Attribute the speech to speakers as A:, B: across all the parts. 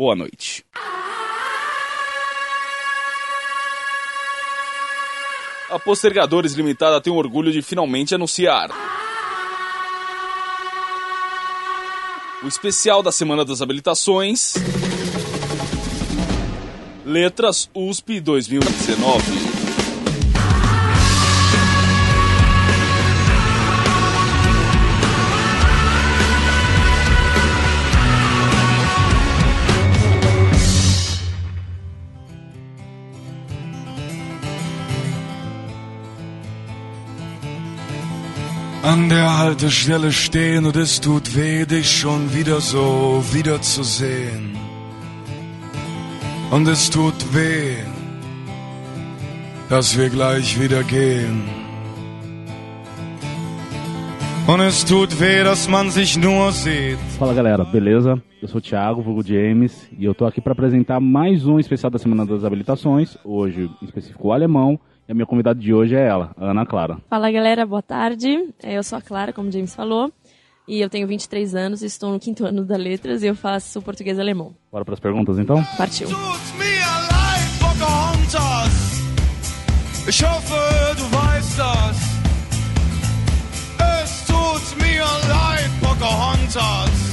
A: Boa noite. A Postergadores Limitada tem o orgulho de finalmente anunciar. O especial da Semana das Habilitações. Letras USP 2019.
B: An der Haltestelle stehen und es tut weh, dich schon wieder so wiederzusehen. Und es tut weh, dass wir gleich wieder gehen. Und es tut weh, dass man sich nur sieht.
C: Fala galera, beleza? Eu sou o Thiago, vulgo James, e eu tô aqui para apresentar mais um especial da Semana das Habilitações, hoje em específico o alemão, e a minha convidada de hoje é ela, a Ana Clara.
D: Fala galera, boa tarde. É, eu sou a Clara, como o James falou. E eu tenho 23 anos, estou no quinto ano da Letras e eu faço português e alemão.
C: Bora para as perguntas então?
D: Partiu.
B: Tut mir leid, Pocahontas. Ich hoffe, du weißt das. Es tut mir leid, Pocahontas.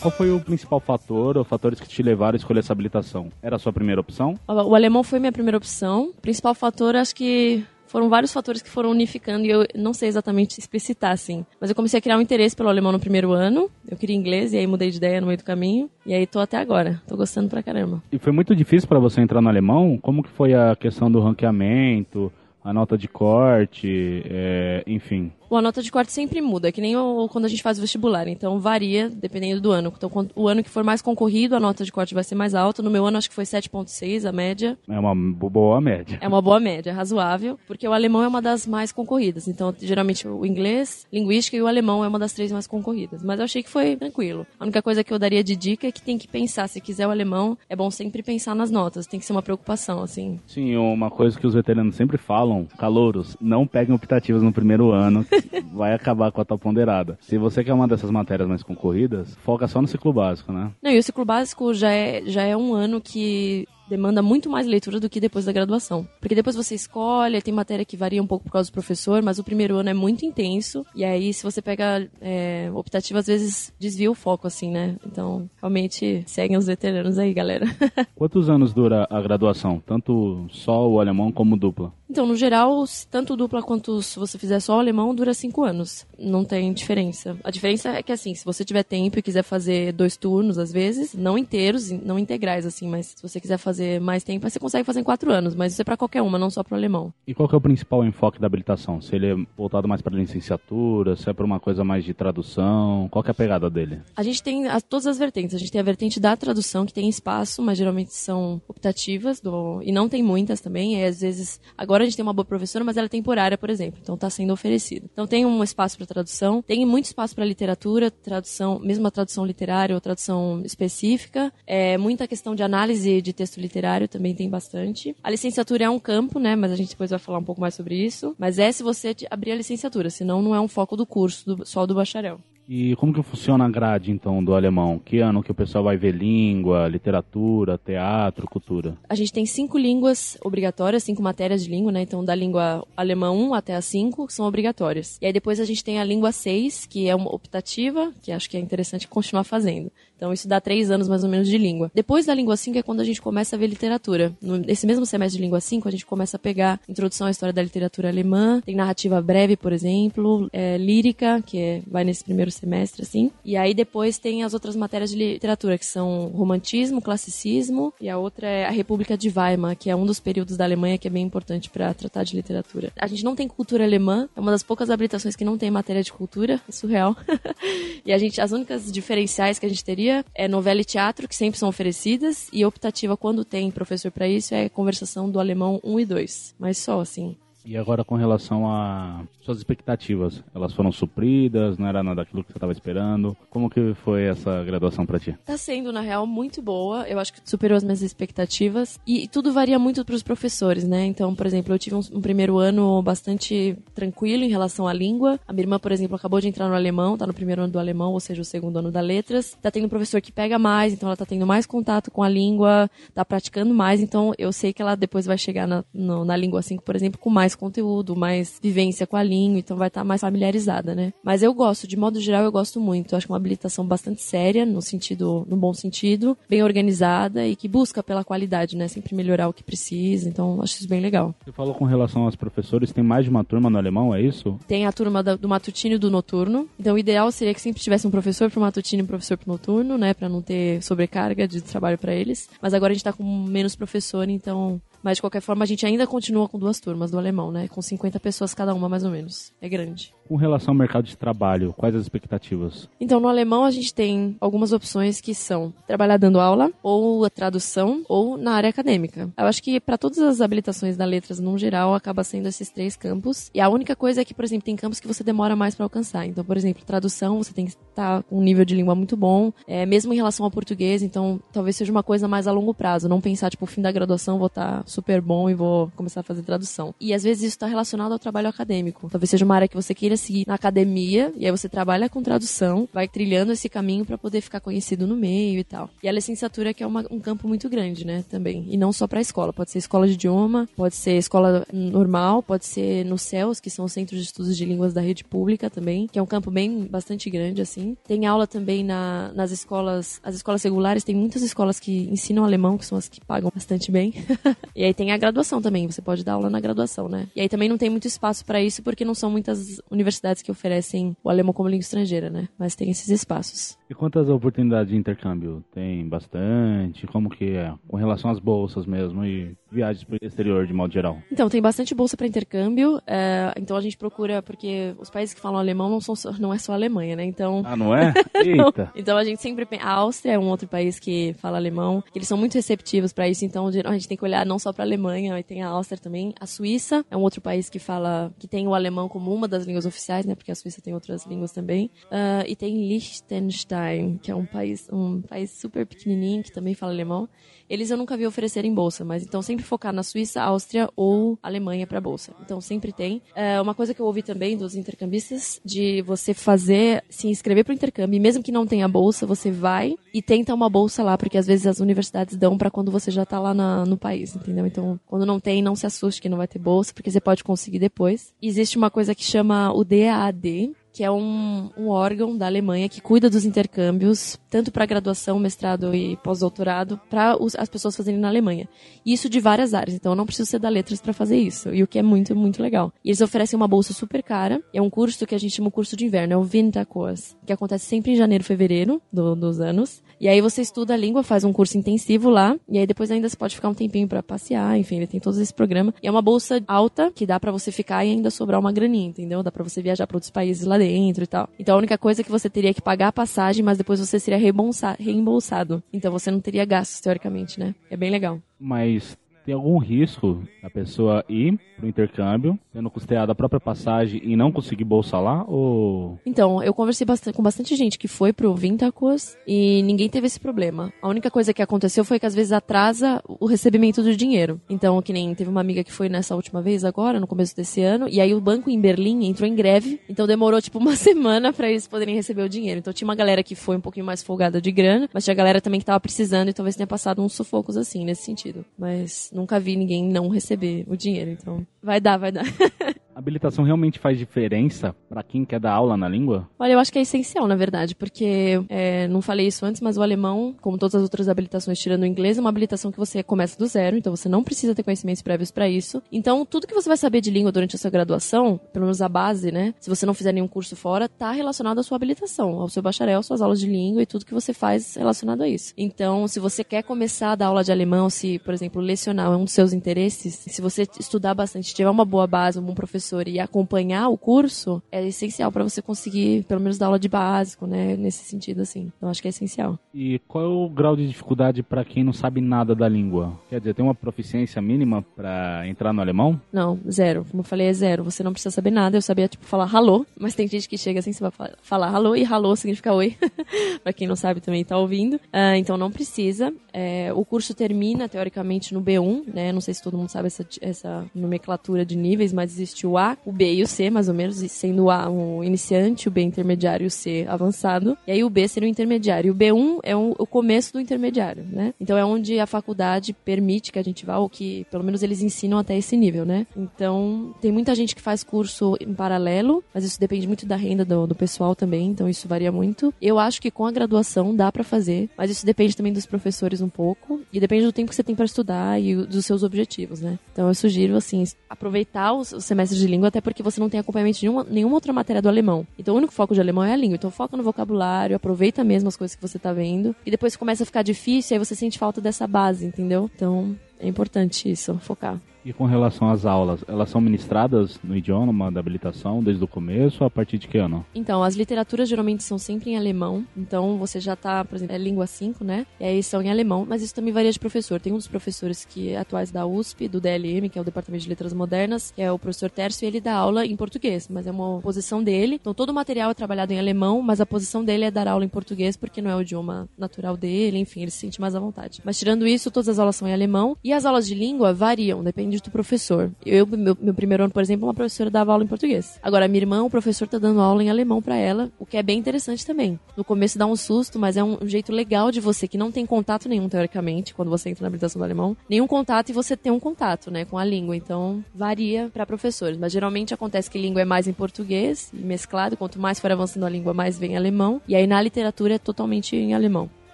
C: Qual foi o principal fator ou fatores que te levaram a escolher essa habilitação? Era a sua primeira opção?
D: O alemão foi minha primeira opção. O principal fator, acho que foram vários fatores que foram unificando e eu não sei exatamente explicitar, assim. Mas eu comecei a criar um interesse pelo alemão no primeiro ano. Eu queria inglês e aí mudei de ideia no meio do caminho. E aí tô até agora. Tô gostando pra caramba.
C: E foi muito difícil para você entrar no alemão? Como que foi a questão do ranqueamento, a nota de corte, é, enfim?
D: A nota de corte sempre muda, é que nem o, quando a gente faz o vestibular, então varia dependendo do ano. Então, quando- o ano que for mais concorrido, a nota de corte vai ser mais alta. No meu ano, acho que foi 7,6 a média.
C: É uma bo- boa média.
D: É uma boa média, razoável, porque o alemão é uma das mais concorridas. Então, geralmente, o inglês, linguística e o alemão é uma das três mais concorridas. Mas eu achei que foi tranquilo. A única coisa que eu daria de dica é que tem que pensar. Se quiser o alemão, é bom sempre pensar nas notas. Tem que ser uma preocupação, assim.
C: Sim, uma coisa que os veteranos sempre falam, calouros, não peguem optativas no primeiro ano, vai acabar com a tal ponderada. Se você quer uma dessas matérias mais concorridas, foca só no ciclo básico, né?
D: Não, e o ciclo básico já é, já é um ano que demanda muito mais leitura do que depois da graduação. Porque depois você escolhe, tem matéria que varia um pouco por causa do professor, mas o primeiro ano é muito intenso. E aí, se você pega é, optativa, às vezes desvia o foco, assim, né? Então, realmente, seguem os veteranos aí, galera.
C: Quantos anos dura a graduação? Tanto só o alemão como dupla?
D: Então, no geral, tanto dupla quanto se você fizer só o alemão, dura cinco anos. Não tem diferença. A diferença é que, assim, se você tiver tempo e quiser fazer dois turnos, às vezes, não inteiros, não integrais, assim, mas se você quiser fazer mais tempo, aí você consegue fazer em quatro anos. Mas isso é pra qualquer uma, não só pro alemão.
C: E qual que é o principal enfoque da habilitação? Se ele é voltado mais para licenciatura, se é para uma coisa mais de tradução, qual que é a pegada dele?
D: A gente tem as- todas as vertentes. A gente tem a vertente da tradução, que tem espaço, mas geralmente são optativas, do- e não tem muitas também. E às vezes, agora a gente tem uma boa professora, mas ela é temporária, por exemplo. Então está sendo oferecida. Então tem um espaço para tradução, tem muito espaço para literatura, tradução, mesmo a tradução literária ou tradução específica. É, muita questão de análise de texto literário também tem bastante. A licenciatura é um campo, né? Mas a gente depois vai falar um pouco mais sobre isso. Mas é se você abrir a licenciatura, senão não é um foco do curso, do, só do bacharel.
C: E como que funciona a grade, então, do alemão? Que ano que o pessoal vai ver língua, literatura, teatro, cultura?
D: A gente tem cinco línguas obrigatórias, cinco matérias de língua, né? Então, da língua alemã 1 até a 5 são obrigatórias. E aí depois a gente tem a língua 6, que é uma optativa, que acho que é interessante continuar fazendo. Então, isso dá três anos mais ou menos de língua. Depois da língua 5 é quando a gente começa a ver literatura. Nesse mesmo semestre de língua 5, a gente começa a pegar introdução à história da literatura alemã, tem narrativa breve, por exemplo, é, lírica, que é- vai nesse primeiro semestre, assim. E aí depois tem as outras matérias de literatura, que são romantismo, classicismo, e a outra é a República de Weimar, que é um dos períodos da Alemanha que é bem importante para tratar de literatura. A gente não tem cultura alemã, é uma das poucas habilitações que não tem matéria de cultura, é surreal. e a gente, as únicas diferenciais que a gente teria é novela e teatro, que sempre são oferecidas, e optativa, quando tem professor para isso, é conversação do alemão 1 e 2. Mas só, assim.
C: E agora com relação a suas expectativas, elas foram supridas? Não era nada daquilo que você estava esperando? Como que foi essa graduação para ti?
D: Tá sendo, na real, muito boa. Eu acho que superou as minhas expectativas. E tudo varia muito para os professores, né? Então, por exemplo, eu tive um, um, primeiro ano bastante tranquilo em relação à língua. A minha irmã, por exemplo, acabou de entrar no alemão, tá no primeiro ano do alemão, ou seja, o segundo ano da letras. Tá tendo um professor que pega mais, então ela tá tendo mais contato com a língua, tá praticando mais. Então, eu sei que ela depois vai chegar na, no, na língua 5, por exemplo, com mais conteúdo, mais vivência com a língua, então vai estar tá mais familiarizada, né? Mas eu gosto, de modo geral, eu gosto muito. Eu acho uma habilitação bastante séria, no sentido, no bom sentido, bem organizada e que busca pela qualidade, né? Sempre melhorar o que precisa. Então, acho isso bem legal.
C: Você falou com relação aos professores, tem mais de uma turma no alemão, é isso?
D: Tem a turma do matutino e do noturno. Então, o ideal seria que sempre tivesse um professor para o matutino e um professor para o noturno, né? Para não ter sobrecarga de trabalho para eles. Mas agora a gente está com menos professor, então mas de qualquer forma, a gente ainda continua com duas turmas do alemão, né? Com 50 pessoas cada uma, mais ou menos. É grande.
C: Com relação ao mercado de trabalho, quais as expectativas?
D: Então, no alemão, a gente tem algumas opções que são trabalhar dando aula, ou a tradução, ou na área acadêmica. Eu acho que para todas as habilitações da letras, no geral, acaba sendo esses três campos. E a única coisa é que, por exemplo, tem campos que você demora mais para alcançar. Então, por exemplo, tradução, você tem que estar com um nível de língua muito bom, é, mesmo em relação ao português. Então, talvez seja uma coisa mais a longo prazo. Não pensar, tipo, o fim da graduação vou estar super bom e vou começar a fazer tradução. E às vezes isso está relacionado ao trabalho acadêmico. Talvez seja uma área que você queira seguir na academia e aí você trabalha com tradução, vai trilhando esse caminho para poder ficar conhecido no meio e tal. E a licenciatura que é uma, um campo muito grande, né, também. E não só para escola, pode ser escola de idioma, pode ser escola normal, pode ser no CELS, que são os Centros de Estudos de Línguas da rede pública também, que é um campo bem bastante grande assim. Tem aula também na, nas escolas, as escolas regulares, tem muitas escolas que ensinam alemão, que são as que pagam bastante bem. e aí tem a graduação também, você pode dar aula na graduação, né? E aí também não tem muito espaço para isso porque não são muitas universidades que oferecem o alemão como língua estrangeira, né? Mas tem esses espaços.
C: E quantas oportunidades de intercâmbio? Tem bastante? Como que é? Com relação às bolsas mesmo e viagens para o exterior de modo geral?
D: Então, tem bastante bolsa para intercâmbio. É, então a gente procura, porque os países que falam alemão não, são só, não é só a Alemanha, né? Então...
C: Ah, não é? Eita!
D: então a gente sempre... A Áustria é um outro país que fala alemão. Eles são muito receptivos para isso, então a gente tem que olhar não só para a Alemanha, mas tem a Áustria também. A Suíça é um outro país que fala... que tem o alemão como uma das línguas oficiais, né? Porque a Suíça tem outras línguas também. Uh, e tem Liechtenstein, que é um país, um país super pequenininho que também fala alemão. Eles eu nunca vi oferecerem bolsa, mas então sempre focar na Suíça, Áustria ou Alemanha para bolsa. Então sempre tem. É uma coisa que eu ouvi também dos intercambistas de você fazer, se inscrever para o intercâmbio, mesmo que não tenha bolsa, você vai e tenta uma bolsa lá, porque às vezes as universidades dão para quando você já tá lá na, no país, entendeu? Então, quando não tem, não se assuste que não vai ter bolsa, porque você pode conseguir depois. Existe uma coisa que chama o DAAD, que é um, um, órgão da Alemanha que cuida dos intercâmbios, tanto para graduação, mestrado e pós-doutorado, para as pessoas fazerem na Alemanha. E isso de várias áreas, então eu não preciso ser da letras para fazer isso, e o que é muito, muito legal. E eles oferecem uma bolsa super cara, é um curso que a gente chama o curso de inverno, é o Winterkurs, que acontece sempre em janeiro, fevereiro do, dos anos. E aí você estuda a língua, faz um curso intensivo lá, e aí depois ainda você pode ficar um tempinho para passear, enfim, ele tem todo esse programa. E é uma bolsa alta, que dá para você ficar e ainda sobrar uma graninha, entendeu? Dá para você viajar para outros países lá dentro e tal. Então a única coisa é que você teria que pagar a passagem, mas depois você seria reembolsado. Então você não teria gastos, teoricamente, né? É bem legal.
C: Mas tem algum risco a pessoa ir pro intercâmbio, tendo custeado a própria passagem e não conseguir bolsa lá? Ou...
D: Então, eu conversei bastante, com bastante gente que foi pro Vintacos e ninguém teve esse problema. A única coisa que aconteceu foi que às vezes atrasa o recebimento do dinheiro. Então, que nem teve uma amiga que foi nessa última vez agora, no começo desse ano, e aí o banco em Berlim entrou em greve, então demorou tipo uma semana para eles poderem receber o dinheiro. Então tinha uma galera que foi um pouquinho mais folgada de grana, mas tinha galera também que tava precisando e talvez tenha passado uns sufocos assim, nesse sentido. Mas nunca vi ninguém não receber o dinheiro, então vai dar, vai dar.
C: habilitação realmente faz diferença para quem quer dar aula na língua?
D: Olha, eu acho que é essencial, na verdade, porque é, não falei isso antes, mas o alemão, como todas as outras habilitações, tirando o inglês, é uma habilitação que você começa do zero, então você não precisa ter conhecimentos prévios para isso. Então, tudo que você vai saber de língua durante a sua graduação, pelo menos a base, né? Se você não fizer nenhum curso fora, tá relacionado à sua habilitação, ao seu bacharel, suas aulas de língua e tudo que você faz relacionado a isso. Então, se você quer começar a dar aula de alemão, se, por exemplo, lecionar é um dos seus interesses, se você estudar bastante, tiver uma boa base, um bom professor professor e acompanhar o curso é essencial para você conseguir, pelo menos, dar aula de básico, né? Nesse sentido, assim. Então, acho que é essencial.
C: E qual é o grau de dificuldade para quem não sabe nada da língua? Quer dizer, tem uma proficiência mínima para entrar no alemão?
D: Não, zero. Como eu falei, é zero. Você não precisa saber nada. Eu sabia, tipo, falar alô, mas tem gente que chega assim, você vai falar alô e alô significa oi. para quem não sabe também tá ouvindo. Uh, então, não precisa. É, o curso termina, teoricamente, no B1, né? Não sei se todo mundo sabe essa, essa nomenclatura de níveis, mas existe o A, o B e o C, mais ou menos, sendo o A um iniciante, o B intermediário e o C avançado. E aí o B seria o intermediário. O B1 é um, o começo do intermediário, né? Então é onde a faculdade permite que a gente vá, ou que pelo menos eles ensinam até esse nível, né? Então tem muita gente que faz curso em paralelo, mas isso depende muito da renda do, do pessoal também, então isso varia muito. Eu acho que com a graduação dá para fazer, mas isso depende também dos professores um pouco e depende do tempo que você tem para estudar e dos seus objetivos, né? Então eu sugiro, assim, aproveitar os, semestres de língua, até porque você não tem acompanhamento de nenhuma, nenhuma outra matéria do alemão. Então o único foco de alemão é a língua. Então foca no vocabulário, aproveita mesmo as coisas que você tá vendo. E depois começa a ficar difícil, aí você sente falta dessa base, entendeu? Então é importante isso, focar.
C: E com relação às aulas, elas são ministradas no idioma da habilitação desde o começo, a partir de que ano?
D: Então, as literaturas geralmente são sempre em alemão. Então, você já está, por exemplo, é língua 5, né? E aí são em alemão, mas isso também varia de professor. Tem um dos professores que é atuais da USP, do DLM, que é o Departamento de Letras Modernas, que é o professor Tércio, e ele dá aula em português, mas é uma posição dele. Então, todo o material é trabalhado em alemão, mas a posição dele é dar aula em português, porque não é o idioma natural dele, enfim, ele se sente mais à vontade. Mas tirando isso, todas as aulas são em alemão. E as aulas de língua variam, depende depende do professor. Eu, meu, meu primeiro ano, por exemplo, uma professora dava aula em português. Agora, minha irmã, o professor tá dando aula em alemão para ela, o que é bem interessante também. No começo dá um susto, mas é um, jeito legal de você, que não tem contato nenhum, teoricamente, quando você entra na habilitação do alemão, nenhum contato e você tem um contato, né, com a língua. Então, varia para professores. Mas geralmente acontece que língua é mais em português, mesclado, quanto mais for avançando a língua, mais vem alemão. E aí na literatura é totalmente em alemão.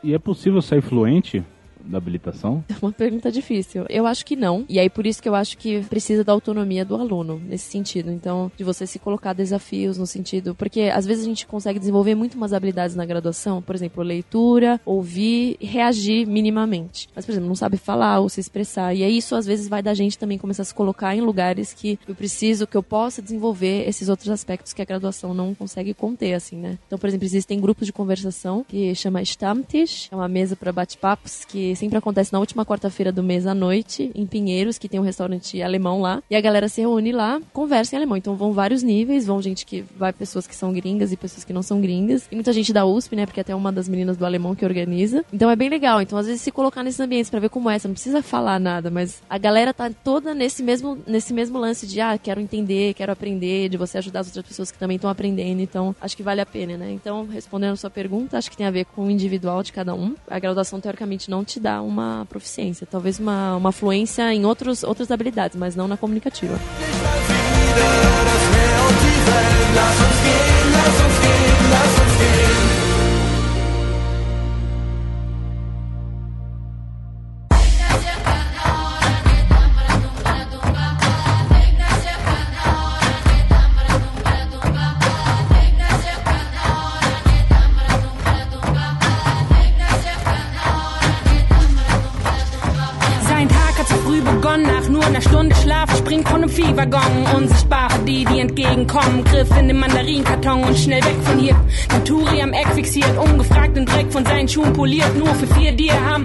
C: E é possível sair fluente da habilitação?
D: É uma pergunta difícil. Eu acho que não. E aí por isso que eu acho que precisa da autonomia do aluno nesse sentido. Então, de você se colocar desafios no sentido, porque às vezes a gente consegue desenvolver muito umas habilidades na graduação, por exemplo, leitura, ouvir e reagir minimamente. Mas, por exemplo, não sabe falar ou se expressar. E aí isso às vezes vai da gente também começar a se colocar em lugares que eu preciso, que eu possa desenvolver esses outros aspectos que a graduação não consegue conter, assim, né? Então, por exemplo, existem grupos de conversação que chama Stammtisch, é uma mesa para bate-papos que sempre acontece na última quarta-feira do mês à noite, em Pinheiros, que tem um restaurante alemão lá. E a galera se reúne lá, conversa em alemão. Então vão vários níveis, vão gente que vai pessoas que são gringas e pessoas que não são gringas. E muita gente da USP, né? Porque até uma das meninas do alemão que organiza. Então é bem legal. Então às vezes se colocar nesses ambientes para ver como é, você não precisa falar nada, mas a galera tá toda nesse mesmo, nesse mesmo lance de ah, quero entender, quero aprender, de você ajudar as outras pessoas que também estão aprendendo. Então acho que vale a pena, né? Então respondendo a sua pergunta, acho que tem a ver com o individual de cada um. A graduação teoricamente não te dá uma proficiência, talvez uma, uma fluência em outros, outras habilidades, mas não na comunicativa.
E: Entgegenkommen. Griff in den Mandarinkarton und schnell weg von hier. Naturi am Eck fixiert, ungefragt den Dreck von seinen Schuhen poliert. Nur für vier Dirham.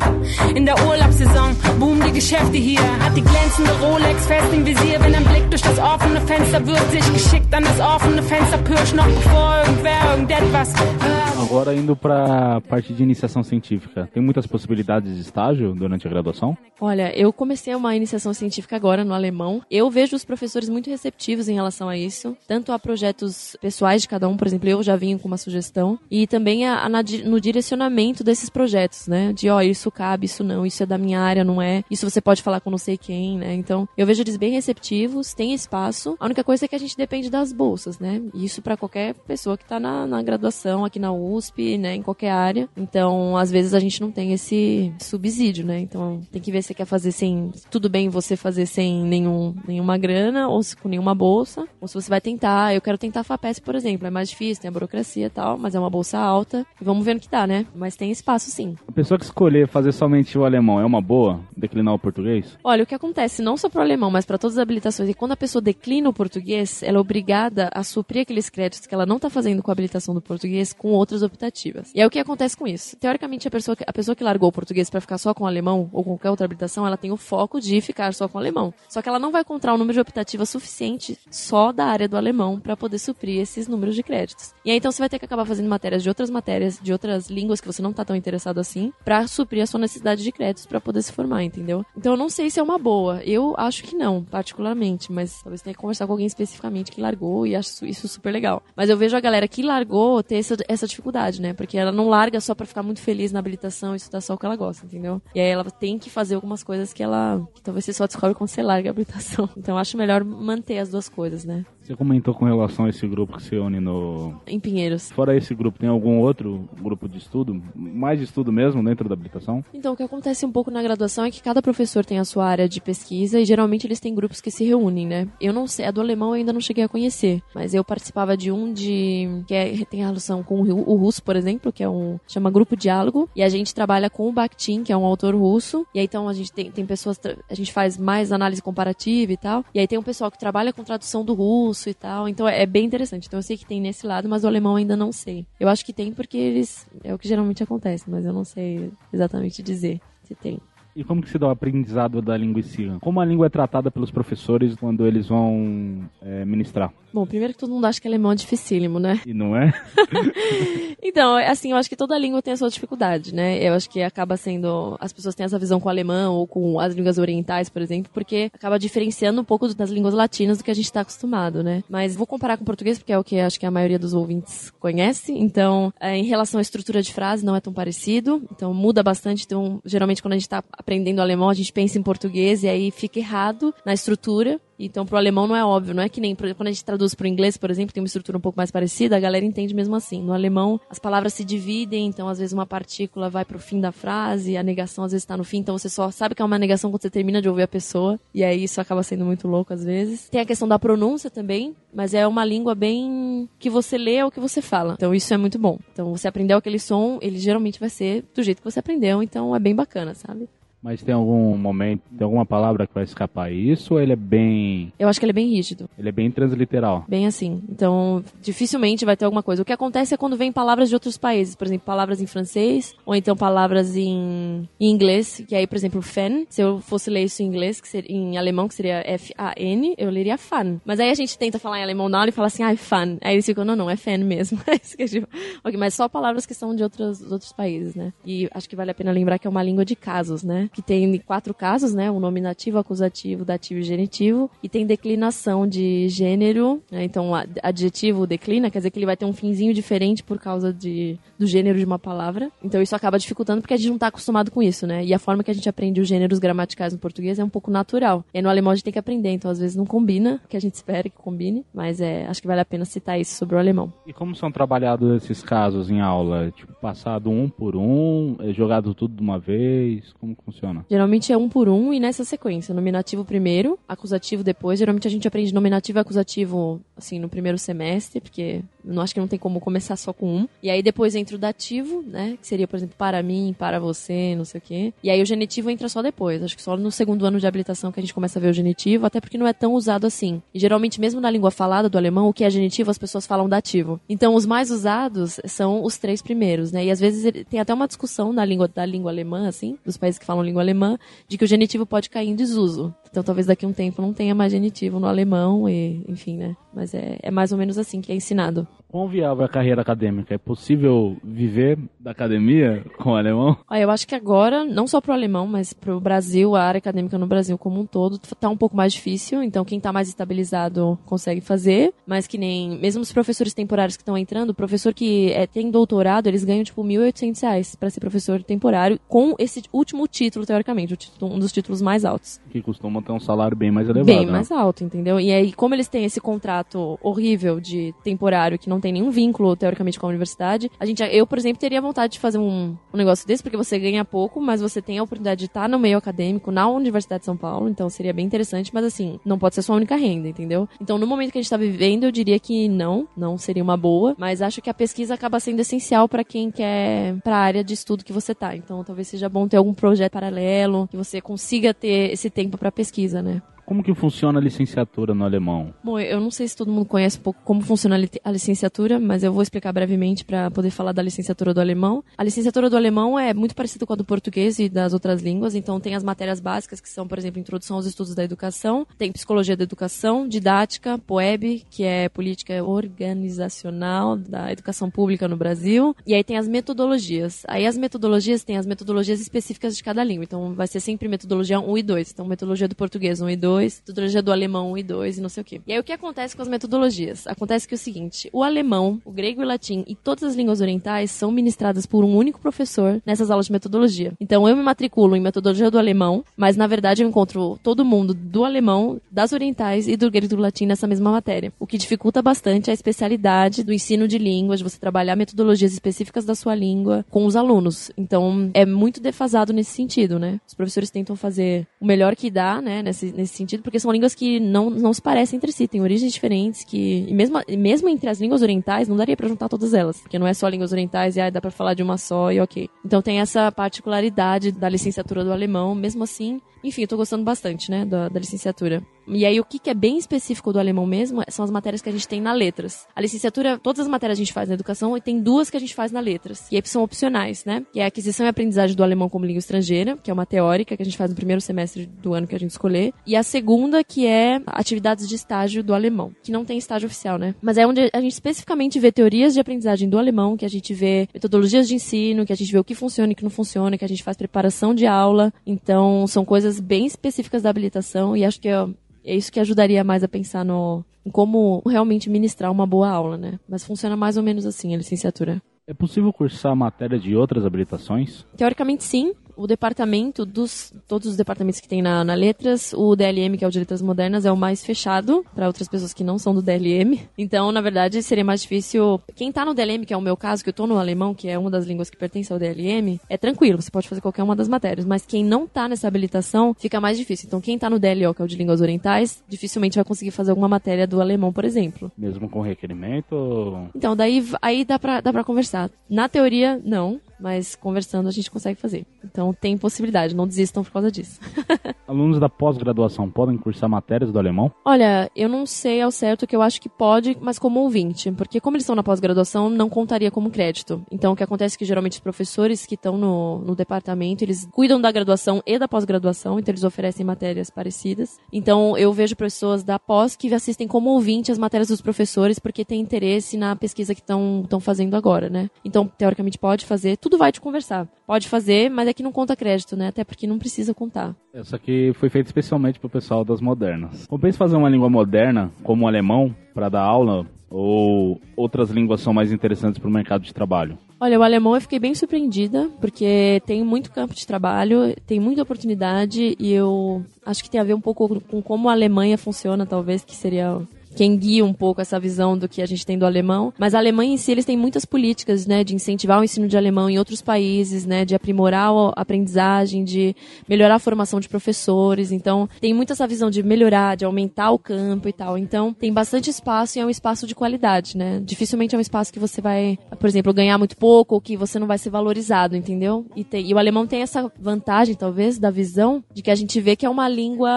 E: In der Urlaubssaison boom die Geschäfte hier. Hat die glänzende Rolex fest im Visier. Wenn ein Blick durch das offene Fenster wird, sich geschickt an das offene Fenster pirsch noch bevor irgendwer irgendetwas hört.
C: Agora indo para a parte de iniciação científica, tem muitas possibilidades de estágio durante a graduação?
D: Olha, eu comecei uma iniciação científica agora no alemão. Eu vejo os professores muito receptivos em relação a isso, tanto a projetos pessoais de cada um, por exemplo, eu já vim com uma sugestão, e também a, a no direcionamento desses projetos, né? De, ó, oh, isso cabe, isso não, isso é da minha área, não é? Isso você pode falar com não sei quem, né? Então, eu vejo eles bem receptivos, tem espaço. A única coisa é que a gente depende das bolsas, né? Isso para qualquer pessoa que tá na, na graduação aqui na USP né, em qualquer área. Então, às vezes a gente não tem esse subsídio, né? Então, tem que ver se quer fazer sem tudo bem você fazer sem nenhum, nenhuma grana, ou com nenhuma bolsa, ou se você vai tentar, eu quero tentar a FAPES, por exemplo, é mais difícil, tem a burocracia e tal, mas é uma bolsa alta, e vamos ver no que dá, né? Mas tem espaço sim.
C: A pessoa que escolher fazer somente o alemão é uma boa? Declinar o português?
D: Olha, o que acontece, não só para o alemão, mas para todas as habilitações, e quando a pessoa declina o português, ela é obrigada a suprir aqueles créditos que ela não está fazendo com a habilitação do português com outras optativas. E aí o que acontece com isso? Teoricamente, a pessoa, que- a pessoa que largou o português para ficar só com o alemão ou com qualquer outra habilitação, ela tem o foco de ficar só com o alemão. Só que ela não vai encontrar um número de optativa suficiente só da área do alemão para poder suprir esses números de créditos. E aí então você vai ter que acabar fazendo matérias de outras matérias, de outras línguas que você não tá tão interessado assim, para suprir a sua necessidade de créditos para poder se formar, entendeu? Então eu não sei se é uma boa. Eu acho que não, particularmente, mas talvez tenha que conversar com alguém especificamente que largou e acho isso super legal. Mas eu vejo a galera que largou ter essa, essa dificuldade, né? Porque ela não larga só para ficar muito feliz na habilitação e estudar só o que ela gosta, entendeu? E aí ela tem que fazer algumas coisas que ela que talvez você só descobre quando você larga a habilitação. Então eu acho melhor manter as duas coisas, né?
C: Você comentou com relação a esse grupo que se une no.
D: Em Pinheiros.
C: Fora esse grupo, tem algum outro grupo de estudo? Mais de estudo mesmo dentro da habilitação?
D: Então, o que acontece um pouco na graduação é que cada professor tem a sua área de pesquisa e geralmente eles têm grupos que se reúnem, né? Eu não sei, a do alemão eu ainda não cheguei a conhecer, mas eu participava de um de que é- tem relação com o ru- o russo, por exemplo, que é um chama Grupo Diálogo, e a gente trabalha com o Bakhtin, que é um autor russo, e aí então a gente tem, tem pessoas, a gente faz mais análise comparativa e tal, e aí tem um pessoal que trabalha com tradução do russo e tal, então é, é bem interessante. Então eu sei que tem nesse lado, mas o alemão ainda não sei. Eu acho que tem porque eles é o que geralmente acontece, mas eu não sei exatamente dizer se tem.
C: E como que se dá o aprendizado da si? Como a língua é tratada pelos professores quando eles vão é, ministrar?
D: Bom, primeiro que todo mundo acha que alemão é dificílimo, né?
C: E não é?
D: Então, é assim, eu acho que toda língua tem a sua dificuldade, né? Eu acho que acaba sendo. As pessoas têm essa visão com o alemão ou com as línguas orientais, por exemplo, porque acaba diferenciando um pouco das línguas latinas do que a gente está acostumado, né? Mas vou comparar com o português, porque é o que acho que a maioria dos ouvintes conhece. Então, é, em relação à estrutura de frase, não é tão parecido. Então, muda bastante. Então, geralmente, quando a gente está aprendendo alemão, a gente pensa em português e aí fica errado na estrutura. Então, pro alemão não é óbvio, não é que nem quando a gente traduz pro inglês, por exemplo, tem uma estrutura um pouco mais parecida, a galera entende mesmo assim. No alemão, as palavras se dividem, então às vezes uma partícula vai pro fim da frase, a negação às vezes tá no fim, então você só sabe que é uma negação quando você termina de ouvir a pessoa, e aí isso acaba sendo muito louco às vezes. Tem a questão da pronúncia também, mas é uma língua bem que você lê é o que você fala. Então isso é muito bom. Então você aprendeu aquele som, ele geralmente vai ser do jeito que você aprendeu, então é bem bacana, sabe?
C: Mas tem algum momento, tem alguma palavra que vai escapar isso ou ele é bem.
D: Eu acho que ele é bem rígido.
C: ele é bem transliteral?
D: Bem assim. Então, dificilmente vai ter alguma coisa. O que acontece é quando vem palavras de outros países, por exemplo, palavras em francês, ou então palavras em, em inglês, que aí, por exemplo, fan, se eu fosse ler isso em inglês, que seria, em alemão, que seria F-A-N, eu leria fan. Mas aí a gente tenta falar em alemão na aula e fala assim, ah, fan. Aí eles ficam, não, não, é fan mesmo. É digo. Ok, mas só palavras que são de outros, outros países, né? E acho que vale a pena lembrar que é uma língua de casos, né? Que tem quatro casos, né? O nominativo, acusativo, dativo e genitivo. E tem declinação de gênero, né? Então, adjetivo declina, quer dizer que ele vai ter um finzinho diferente por causa de, do gênero de uma palavra. Então, isso acaba dificultando porque a gente não tá acostumado com isso, né? E a forma que a gente aprende os gêneros gramaticais no português é um pouco natural. E no alemão a gente tem que aprender, então às vezes não combina, que a gente espera que combine. Mas é, acho que vale a pena citar isso sobre o alemão.
C: E como são trabalhados esses casos em aula? Tipo, passado um por um, é jogado tudo de uma vez? Como funciona?
D: Geralmente é um por um e nessa sequência. Nominativo primeiro, acusativo depois. Geralmente a gente aprende nominativo e acusativo, assim, no primeiro semestre, porque não acho que não tem como começar só com um. E aí depois entra o dativo, né? Que seria, por exemplo, para mim, para você, não sei o quê. E aí o genitivo entra só depois. Acho que só no segundo ano de habilitação que a gente começa a ver o genitivo, até porque não é tão usado assim. E geralmente, mesmo na língua falada do alemão, o que é genitivo, as pessoas falam dativo. Então, os mais usados são os três primeiros, né? E às vezes tem até uma discussão na língua, da língua alemã, assim, dos países que falam língua alemã, de que o genitivo pode cair em desuso. Então, talvez daqui a um tempo não tenha mais genitivo no alemão, e, enfim, né? Mas é, é mais ou menos assim que é ensinado.
C: Quão viável é a carreira acadêmica? É possível viver da academia com alemão?
D: Olha, eu acho que agora, não só pro alemão, mas pro Brasil, a área acadêmica no Brasil como um todo, tá um pouco mais difícil. Então, quem tá mais estabilizado consegue fazer. Mas que nem, mesmo os professores temporários que estão entrando, o professor que é, tem doutorado, eles ganham, tipo, 1.800 reais pra ser professor temporário, com esse último título, teoricamente, o título- um dos títulos mais altos.
C: Que costuma ter um salário bem mais elevado.
D: Bem
C: né?
D: mais alto, entendeu? E aí, como eles têm esse contrato horrível de temporário que não tem nenhum vínculo, teoricamente, com a universidade. A gente, eu, por exemplo, teria vontade de fazer um, um negócio desse, porque você ganha pouco, mas você tem a oportunidade de estar no meio acadêmico na Universidade de São Paulo, então seria bem interessante, mas assim, não pode ser sua única renda, entendeu? Então, no momento que a gente tá vivendo, eu diria que não, não seria uma boa, mas acho que a pesquisa acaba sendo essencial para quem quer para a área de estudo que você tá. Então, talvez seja bom ter algum projeto paralelo, que você consiga ter esse tempo para pesquisa, né?
C: Como que funciona a licenciatura no alemão?
D: Bom, eu não sei se todo mundo conhece um pouco como funciona a licenciatura, mas eu vou explicar brevemente para poder falar da licenciatura do alemão. A licenciatura do alemão é muito parecida com a do português e das outras línguas, então tem as matérias básicas que são, por exemplo, introdução aos estudos da educação, tem psicologia da educação, didática, POEB, que é política organizacional da educação pública no Brasil, e aí tem as metodologias. Aí as metodologias tem as metodologias específicas de cada língua, então vai ser sempre metodologia 1 e 2, então metodologia do português 1 e 2, metodologia do alemão 1 e 2 e não sei o quê. E aí o que acontece com as metodologias? Acontece que é o seguinte, o alemão, o grego e o latim e todas as línguas orientais são ministradas por um único professor nessas aulas de metodologia. Então eu me matriculo em metodologia do alemão, mas na verdade eu encontro todo mundo do alemão, das orientais e do grego e do latim nessa mesma matéria. O que dificulta bastante a especialidade do ensino de línguas, de você trabalhar metodologias específicas da sua língua com os alunos. Então é muito defasado nesse sentido, né? Os professores tentam fazer o melhor que dá, né, nesse, nesse sentido porque são línguas que não, não se parecem entre si, têm origens diferentes, que e mesmo, mesmo entre as línguas orientais, não daria para juntar todas elas, porque não é só línguas orientais e ah, dá para falar de uma só e ok. Então tem essa particularidade da licenciatura do alemão, mesmo assim, enfim, eu tô gostando bastante, né, da, da licenciatura. E aí, o que, que é bem específico do alemão mesmo são as matérias que a gente tem na letras. A licenciatura, todas as matérias a gente faz na educação e tem duas que a gente faz na letras. E aí são opcionais, né? Que é a aquisição e aprendizagem do alemão como língua estrangeira, que é uma teórica que a gente faz no primeiro semestre do ano que a gente escolher. E a segunda, que é atividades de estágio do alemão, que não tem estágio oficial, né? Mas é onde a gente especificamente vê teorias de aprendizagem do alemão, que a gente vê metodologias de ensino, que a gente vê o que funciona e o que não funciona, que a gente faz preparação de aula. Então, são coisas bem específicas da habilitação e acho que é, é isso que ajudaria mais a pensar no em como realmente ministrar uma boa aula, né? Mas funciona mais ou menos assim a licenciatura.
C: É possível cursar matéria de outras habilitações?
D: Teoricamente sim, o departamento dos todos os departamentos que tem na, na letras, o DLM, que é o de letras modernas, é o mais fechado para outras pessoas que não são do DLM. Então, na verdade, seria mais difícil. Quem tá no DLM, que é o meu caso, que eu tô no alemão, que é uma das línguas que pertence ao DLM, é tranquilo, você pode fazer qualquer uma das matérias, mas quem não tá nessa habilitação, fica mais difícil. Então, quem tá no DLO, que é o de línguas orientais, dificilmente vai conseguir fazer alguma matéria do alemão, por exemplo.
C: Mesmo com requerimento?
D: Então, daí aí dá pra, dá pra conversar. Na teoria, não mas conversando a gente consegue fazer. Então tem possibilidade, não desistam por causa disso.
C: Alunos da pós-graduação podem cursar matérias do alemão?
D: Olha, eu não sei ao certo que eu acho que pode, mas como ouvinte, porque como eles estão na pós-graduação, não contaria como crédito. Então o que acontece é que geralmente os professores que estão no, no departamento, eles cuidam da graduação e da pós-graduação, então eles oferecem matérias parecidas. Então eu vejo pessoas da pós que assistem como ouvinte as matérias dos professores porque tem interesse na pesquisa que estão fazendo agora, né? Então, teoricamente pode fazer tudo tudo vai te conversar. Pode fazer, mas é que não conta crédito, né? Até porque não precisa contar.
C: Essa aqui foi feita especialmente pro pessoal das modernas. Compensa fazer uma língua moderna, como o alemão, para dar aula? Ou outras línguas são mais interessantes para o mercado de trabalho?
D: Olha, o alemão eu fiquei bem surpreendida, porque tem muito campo de trabalho, tem muita oportunidade e eu acho que tem a ver um pouco com como a Alemanha funciona, talvez, que seria quem guia um pouco essa visão do que a gente tem do alemão. Mas a Alemanha em si, eles têm muitas políticas, né, de incentivar o ensino de alemão em outros países, né, de aprimorar a aprendizagem, de melhorar a formação de professores. Então, tem muito essa visão de melhorar, de aumentar o campo e tal. Então, tem bastante espaço e é um espaço de qualidade, né? Dificilmente é um espaço que você vai, por exemplo, ganhar muito pouco ou que você não vai ser valorizado, entendeu? E, tem, e o alemão tem essa vantagem, talvez, da visão de que a gente vê que é uma língua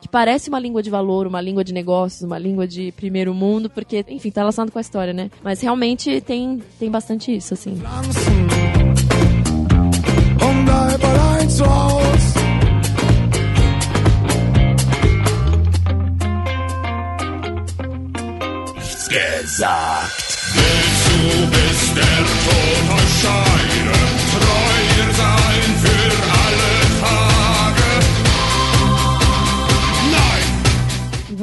D: que parece uma língua de valor, uma língua de negócios, uma língua de primeiro mundo, porque, enfim, tá relacionado com a história, né? Mas realmente tem, tem bastante isso, assim. Gesagt. Du bist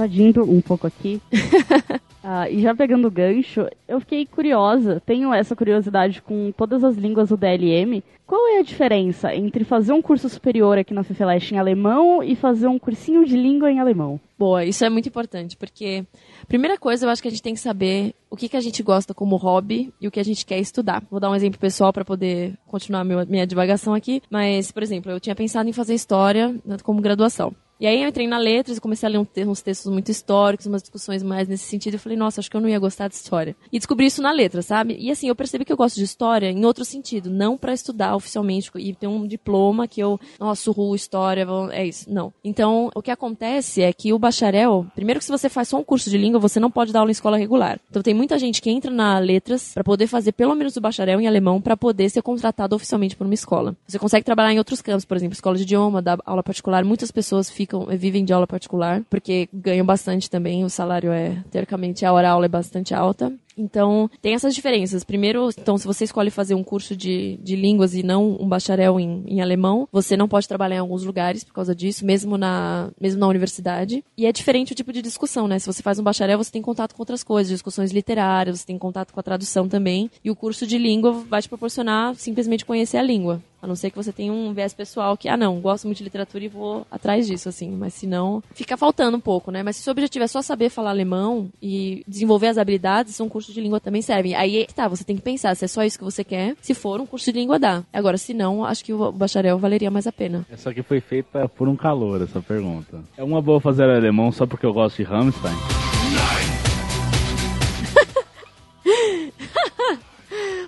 F: invadindo um pouco aqui. Ah, e já pegando o gancho, eu fiquei curiosa, tenho essa curiosidade com todas as línguas do DLM. Qual é a diferença entre fazer um curso superior aqui na FEFELESH em alemão e fazer um cursinho de língua em alemão?
D: Boa, isso é muito importante, porque primeira coisa eu acho que a gente tem que saber o que, que a gente gosta como hobby e o que a gente quer estudar. Vou dar um exemplo pessoal para poder continuar meu, minha divagação aqui, mas, por exemplo, eu tinha pensado em fazer história né, como graduação. E aí eu entrei na letras e comecei a ler uns textos muito históricos, umas discussões mais nesse sentido. Eu falei, nossa, acho que eu não ia gostar de história. E descobri isso na letra, sabe? E assim, eu percebi que eu gosto de história em outro sentido, não para estudar oficialmente e ter um diploma que eu, nossa, ru, história, é isso. Não. Então, o que acontece é que o bacharel, primeiro que se você faz só um curso de língua, você não pode dar aula em escola regular. Então tem muita gente que entra na letras para poder fazer pelo menos o bacharel em alemão para poder ser contratado oficialmente por uma escola. Você consegue trabalhar em outros campos, por exemplo, escola de idioma, dar aula particular. Muitas pessoas ficam, vivem de aula particular, porque ganham bastante também, o salário é, teoricamente, a hora aula é bastante alta. Então, tem essas diferenças. Primeiro, então, se você escolhe fazer um curso de, de línguas e não um bacharel em, em alemão, você não pode trabalhar em alguns lugares por causa disso, mesmo na, mesmo na universidade. E é diferente o tipo de discussão, né? Se você faz um bacharel, você tem contato com outras coisas, discussões literárias, você tem contato com a tradução também. E o curso de língua vai te proporcionar simplesmente conhecer a língua. A não ser que você tenha um viés pessoal que, ah, não, gosto muito de literatura e vou atrás disso, assim. Mas se não, fica faltando um pouco, né? Mas se o seu objetivo é só saber falar alemão e desenvolver as habilidades, um curso de língua também serve. Aí tá, você tem que pensar se é só isso que você quer. Se for, um curso de língua dá. Agora, se não, acho que o bacharel valeria mais a pena.
C: Essa aqui foi feita por um calor, essa pergunta. É uma boa fazer alemão só porque eu gosto de Rammstein?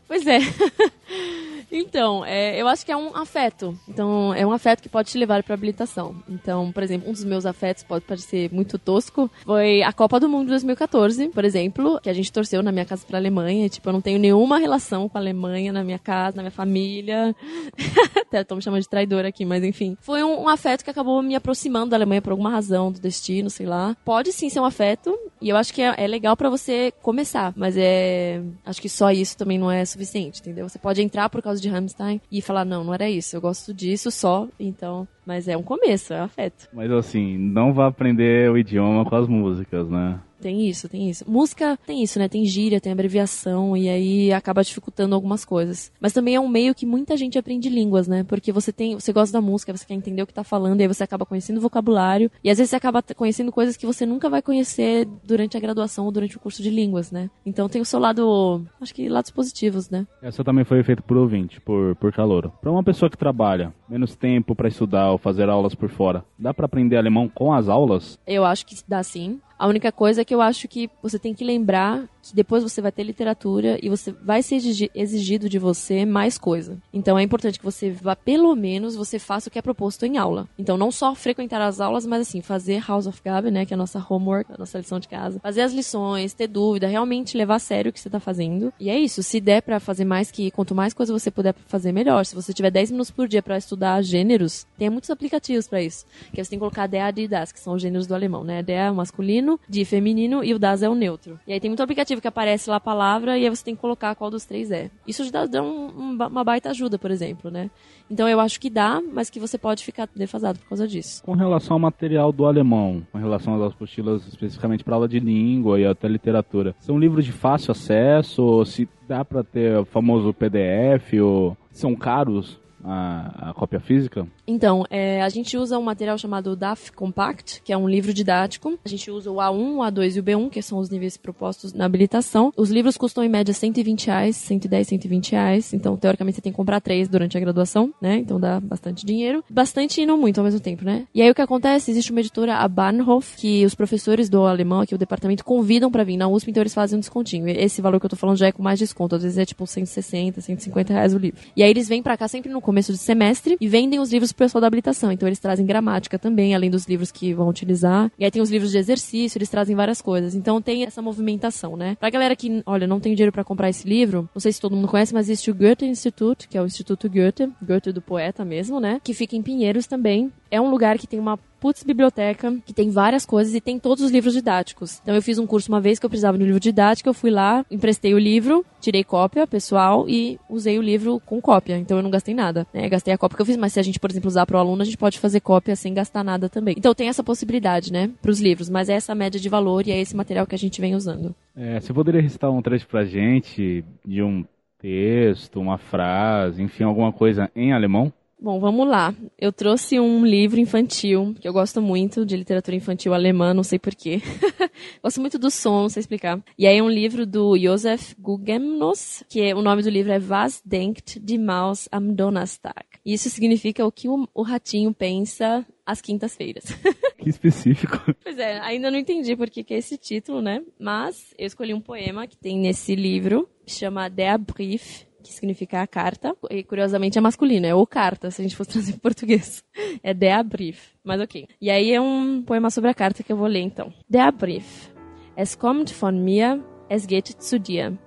D: pois é. Então, é, eu acho que é um afeto. Então, é um afeto que pode te levar para habilitação. Então, por exemplo, um dos meus afetos pode parecer muito tosco. Foi a Copa do Mundo de 2014, por exemplo, que a gente torceu na minha casa pra Alemanha. Tipo, eu não tenho nenhuma relação com a Alemanha na minha casa, na minha família. Até tô me chamando de traidora aqui, mas enfim. Foi um, um afeto que acabou me aproximando da Alemanha por alguma razão, do destino, sei lá. Pode sim ser um afeto, e eu acho que é, é legal para você começar, mas é. Acho que só isso também não é suficiente, entendeu? Você pode entrar por causa de Rammstein e falar, não, não era isso, eu gosto disso só, então. Mas é um começo, é um afeto.
C: Mas assim, não vá aprender o idioma com as músicas, né?
D: Tem isso, tem isso. Música tem isso, né? Tem gíria, tem abreviação e aí acaba dificultando algumas coisas. Mas também é um meio que muita gente aprende línguas, né? Porque você tem, você gosta da música, você quer entender o que tá falando, e aí você acaba conhecendo vocabulário e às vezes você acaba conhecendo coisas que você nunca vai conhecer durante a graduação ou durante o curso de línguas, né? Então tem o seu lado, acho que lados positivos, né?
C: Essa também foi feita por ouvinte, por por calor. Para uma pessoa que trabalha menos tempo para estudar ou fazer aulas por fora, dá para aprender alemão com as aulas?
D: Eu acho que dá sim. A única coisa é que eu acho que você tem que lembrar que depois você vai ter literatura e você vai ser exigido de você mais coisa. Então é importante que você vá, pelo menos, você faça o que é proposto em aula. Então não só frequentar as aulas, mas assim, fazer House of Gabi, né, que é a nossa homework, a nossa lição de casa. Fazer as lições, ter dúvida, realmente levar a sério o que você tá fazendo. E é isso, se der para fazer mais que, quanto mais coisa você puder fazer, melhor. Se você tiver 10 minutos por dia para estudar gêneros, tem muitos aplicativos para isso. Que você tem que colocar DA e DAS, que são os gêneros do alemão, né? DA é o masculino, de feminino e o DAS é o neutro. E aí tem muito aplicativo que aparece lá a palavra e aí você tem que colocar qual dos três é. Isso dá, dá um, uma baita ajuda, por exemplo, né? Então eu acho que dá, mas que você pode ficar defasado por causa disso.
C: Com relação ao material do alemão, com relação às apostilas especificamente para aula de língua e até literatura, são livros de fácil acesso? Se dá para ter o famoso PDF ou são caros? A, a, cópia física?
D: Então, é, a gente usa um material chamado DAF Compact, que é um livro didático. A gente usa o A1, o A2 e o B1, que são os níveis propostos na habilitação. Os livros custam em média 120 reais, 110, 120 reais. Então, teoricamente, você tem que comprar três durante a graduação, né? Então dá bastante dinheiro. Bastante e não muito ao mesmo tempo, né? E aí o que acontece? Existe uma editora, a Bahnhof, que os professores do alemão aqui, o departamento, convidam para vir na USP, então eles fazem um descontinho. Esse valor que eu tô falando já é com mais desconto. Às vezes é tipo 160, 150 reais o livro. E aí eles vêm para cá sempre no começo de semestre e vendem os livros pro pessoal da habilitação. Então eles trazem gramática também, além dos livros que vão utilizar. E aí tem os livros de exercício, eles trazem várias coisas. Então tem essa movimentação, né? Pra galera que, olha, não tem dinheiro para comprar esse livro, não sei se todo mundo conhece, mas existe o Goethe Institute, que é o Instituto Goethe, Goethe do poeta mesmo, né? Que fica em Pinheiros também. É um lugar que tem uma putz biblioteca, que tem várias coisas e tem todos os livros didáticos. Então eu fiz um curso uma vez que eu precisava de um livro didático, eu fui lá, emprestei o livro, tirei cópia pessoal e usei o livro com cópia. Então eu não gastei nada, né? Gastei a cópia que eu fiz, mas se a gente, por exemplo, usar para o aluno, a gente pode fazer cópia sem gastar nada também. Então tem essa possibilidade, né, para os livros, mas é essa média de valor e é esse material que a gente vem usando.
C: É, você poderia recitar um trecho pra gente de um texto, uma frase, enfim, alguma coisa em alemão?
D: Bom, vamos lá. Eu trouxe um livro infantil, que eu gosto muito, de literatura infantil alemã, não sei porquê. gosto muito do som, não sei explicar. E aí é um livro do Josef Guggennos, que é, o nome do livro é Was denkt die Maus am Donnerstag? Isso significa o que o, o ratinho pensa às quintas-feiras.
C: Que específico.
D: Pois é, ainda não entendi por que, que é esse título, né? Mas eu escolhi um poema que tem nesse livro, chama Der Brief, que significa carta, e curiosamente é masculino, é o carta, se a gente fosse trazer em português. É Der Brief, mas ok. E aí é um poema sobre a carta que eu vou ler então. Der Brief. Es kommt von mir, es geht zu dir.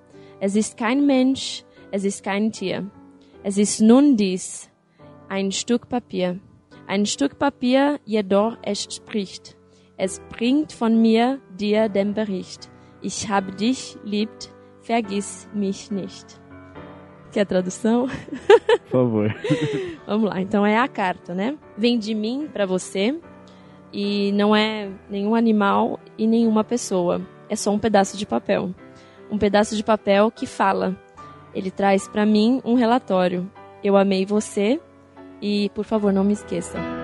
D: Es ist kein Mensch, es ist kein Tier. Es ist nun dies, ein Stück Papier. Ein Stück Papier, jedoch es spricht. Es bringt von mir dir den Bericht. Ich habe dich liebt, vergiss mich nicht. Quer a tradução?
C: Por favor.
D: Vamos lá, então é a carta, né? Vem de mim para você e não é nenhum animal e nenhuma pessoa. É só um pedaço de papel. Um pedaço de papel que fala. Ele traz para mim um relatório. Eu amei você e, por favor, não me esqueça.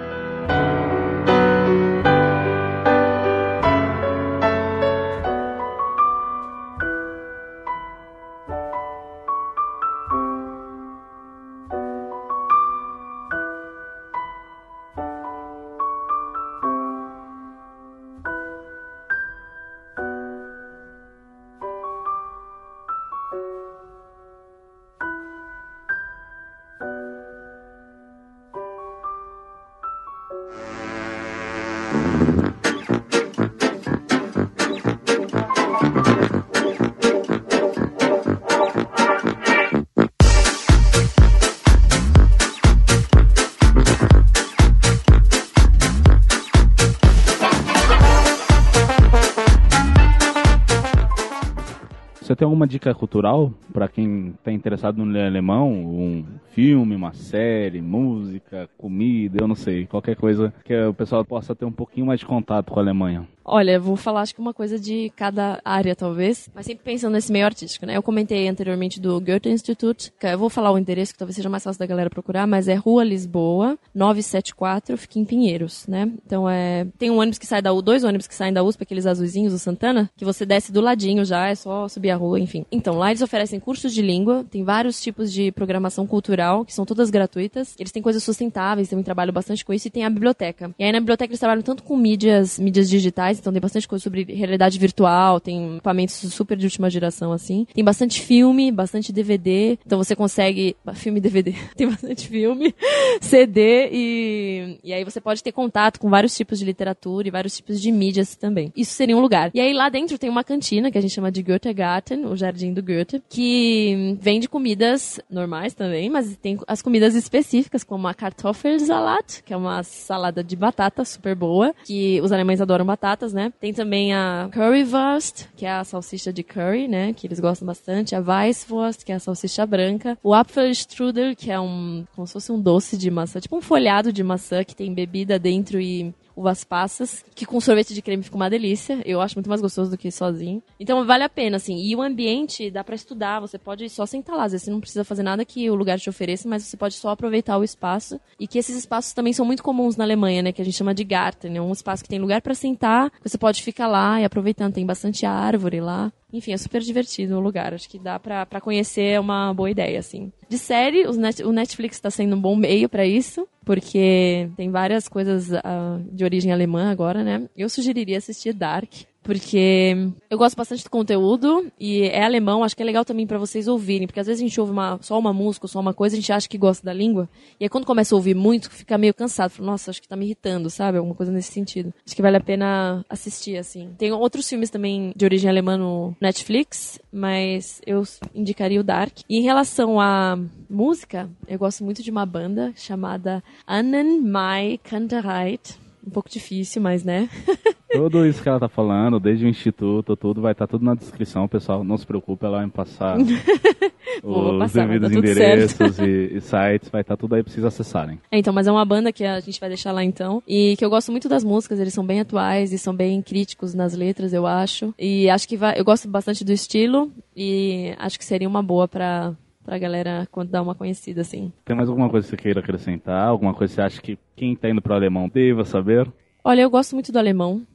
C: Alguma dica cultural para quem está interessado no alemão? Um filme, uma série, música, comida, eu não sei, qualquer coisa que o pessoal possa ter um pouquinho mais de contato com a Alemanha.
D: Olha, vou falar acho que uma coisa de cada área, talvez, mas sempre pensando nesse meio artístico, né? Eu comentei anteriormente do Goethe Institut, que eu vou falar o endereço que talvez seja mais fácil da galera procurar, mas é Rua Lisboa, 974, fica em Pinheiros, né? Então é. Tem um ônibus que sai da U, dois ônibus que saem da USP, aqueles azuizinhos do Santana, que você desce do ladinho já, é só subir a rua, enfim. Então, lá eles oferecem cursos de língua, tem vários tipos de programação cultural, que são todas gratuitas. Eles têm coisas sustentáveis, também trabalham bastante com isso, e tem a biblioteca. E aí na biblioteca eles trabalham tanto com mídias, mídias digitais, então tem bastante coisa sobre realidade virtual, tem equipamentos super de última geração, assim. Tem bastante filme, bastante DVD, então você consegue. Filme e DVD. tem bastante filme, CD, e, e aí você pode ter contato com vários tipos de literatura e vários tipos de mídias também. Isso seria um lugar. E aí lá dentro tem uma cantina, que a gente chama de Goethegarten, o Jardim do Goethe, que vende comidas normais também, mas tem as comidas específicas, como a Kartoffelsalat, que é uma salada de batata super boa, que os alemães adoram né? Tem também a Currywurst, que é a salsicha de curry, né? Que eles gostam bastante. A Weisswurst, que é a salsicha branca. O Apfelstrudel, que é um, como se fosse um doce de maçã, tipo um folhado de maçã que tem bebida dentro e uvas passas, que com sorvete de creme fica uma delícia. Eu acho muito mais gostoso do que sozinho. Então vale a pena, assim. E o ambiente dá para estudar, você pode só sentar lá. Às vezes você não precisa fazer nada que o lugar te ofereça, mas você pode só aproveitar o espaço. E que esses espaços também são muito comuns na Alemanha, né? Que a gente chama de Garten. É um espaço que tem lugar para sentar, você pode ficar lá e aproveitando. Tem bastante árvore lá. Enfim, é super divertido o lugar. Acho que dá pra, pra conhecer é uma boa ideia, assim. De série, o Netflix tá sendo um bom meio para isso, porque tem várias coisas uh, de origem alemã agora, né? Eu sugeriria assistir Dark, porque eu gosto bastante do conteúdo e é alemão, acho que é legal também para vocês ouvirem, porque às vezes a gente ouve uma, só uma música, só uma coisa, a gente acha que gosta da língua, e aí quando começa a ouvir muito, fica meio cansado, fala, nossa, acho que tá me irritando, sabe? Alguma coisa nesse sentido. Acho que vale a pena assistir, assim. Tem outros filmes também de origem alemã no Netflix, mas eu indicaria o Dark. E em relação à música, eu gosto muito de uma banda chamada Annen Mai Kantereit um pouco difícil, mas né?
C: Tudo isso que ela tá falando, desde o instituto, tudo, vai estar tá tudo na descrição, pessoal. Não se preocupe, ela vai me passar os
D: passar,
C: devidos
D: tá
C: endereços e, e, sites, vai estar tá tudo aí pra vocês acessarem.
D: É, então, mas é uma banda que a gente vai deixar lá então. E que eu gosto muito das músicas, eles são bem atuais e são bem críticos nas letras, eu acho. E acho que vai, eu gosto bastante do estilo e acho que seria uma boa para pra galera quando dar uma conhecida, assim.
C: Tem mais alguma coisa que você queira acrescentar? Alguma coisa que você acha que quem tá indo pro alemão deva saber?
D: Olha, eu gosto muito do alemão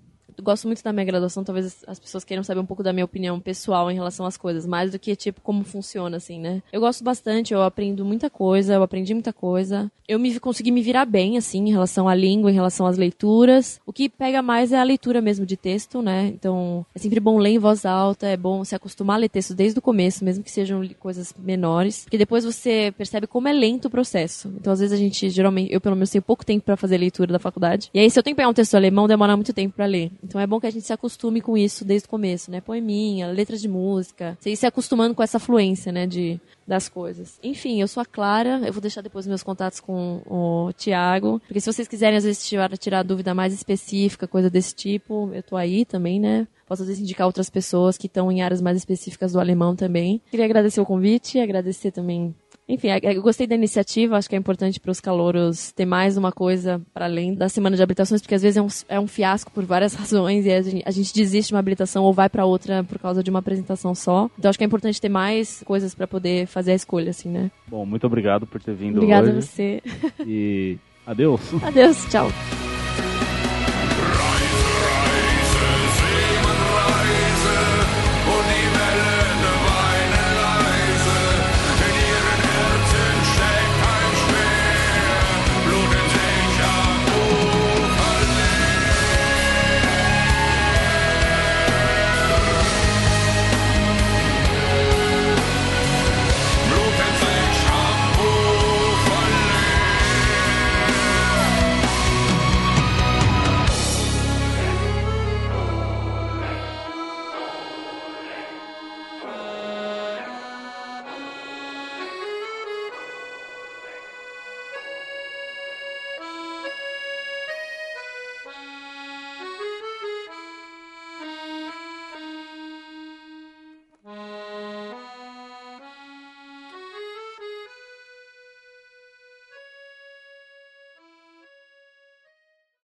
D: gosto muito da minha graduação, talvez as pessoas queiram saber um pouco da minha opinião pessoal em relação às coisas, mais do que, tipo, como funciona, assim, né? Eu gosto bastante, eu aprendo muita coisa, eu aprendi muita coisa. Eu me consegui me virar bem, assim, em relação à língua, em relação às leituras. O que pega mais é a leitura mesmo de texto, né? Então, é sempre bom ler em voz alta, é bom se acostumar a ler texto desde o começo, mesmo que sejam coisas menores, porque depois você percebe como é lento o processo. Então, às vezes a gente, geralmente, eu pelo menos tenho pouco tempo para fazer leitura da faculdade. E aí, se eu tenho que pegar um texto alemão, demora muito tempo para ler. Então é bom que a gente se acostume com isso desde o começo, né? Poeminha, letras de música. Se acostumando com essa fluência, né? De, das coisas. Enfim, eu sou a Clara, eu vou deixar depois meus contatos com o Tiago, porque se vocês quiserem às vezes tirar, tirar dúvida mais específica, coisa desse tipo, eu tô aí também, né? Posso às vezes indicar outras pessoas que estão em áreas mais específicas do alemão também. Queria agradecer o convite, agradecer também enfim, é, eu gostei da iniciativa, acho que é importante para os calouros ter mais uma coisa para além da semana de habilitações, porque às vezes é um, é um fiasco por várias razões e a gente, a gente desiste de uma habilitação ou vai para outra por causa de uma apresentação só. Então acho que é importante ter mais coisas para poder fazer a escolha, assim, né?
C: Bom, muito obrigado por ter vindo
D: Obrigada
C: hoje.
D: a você.
C: E adeus.
D: Adeus, tchau.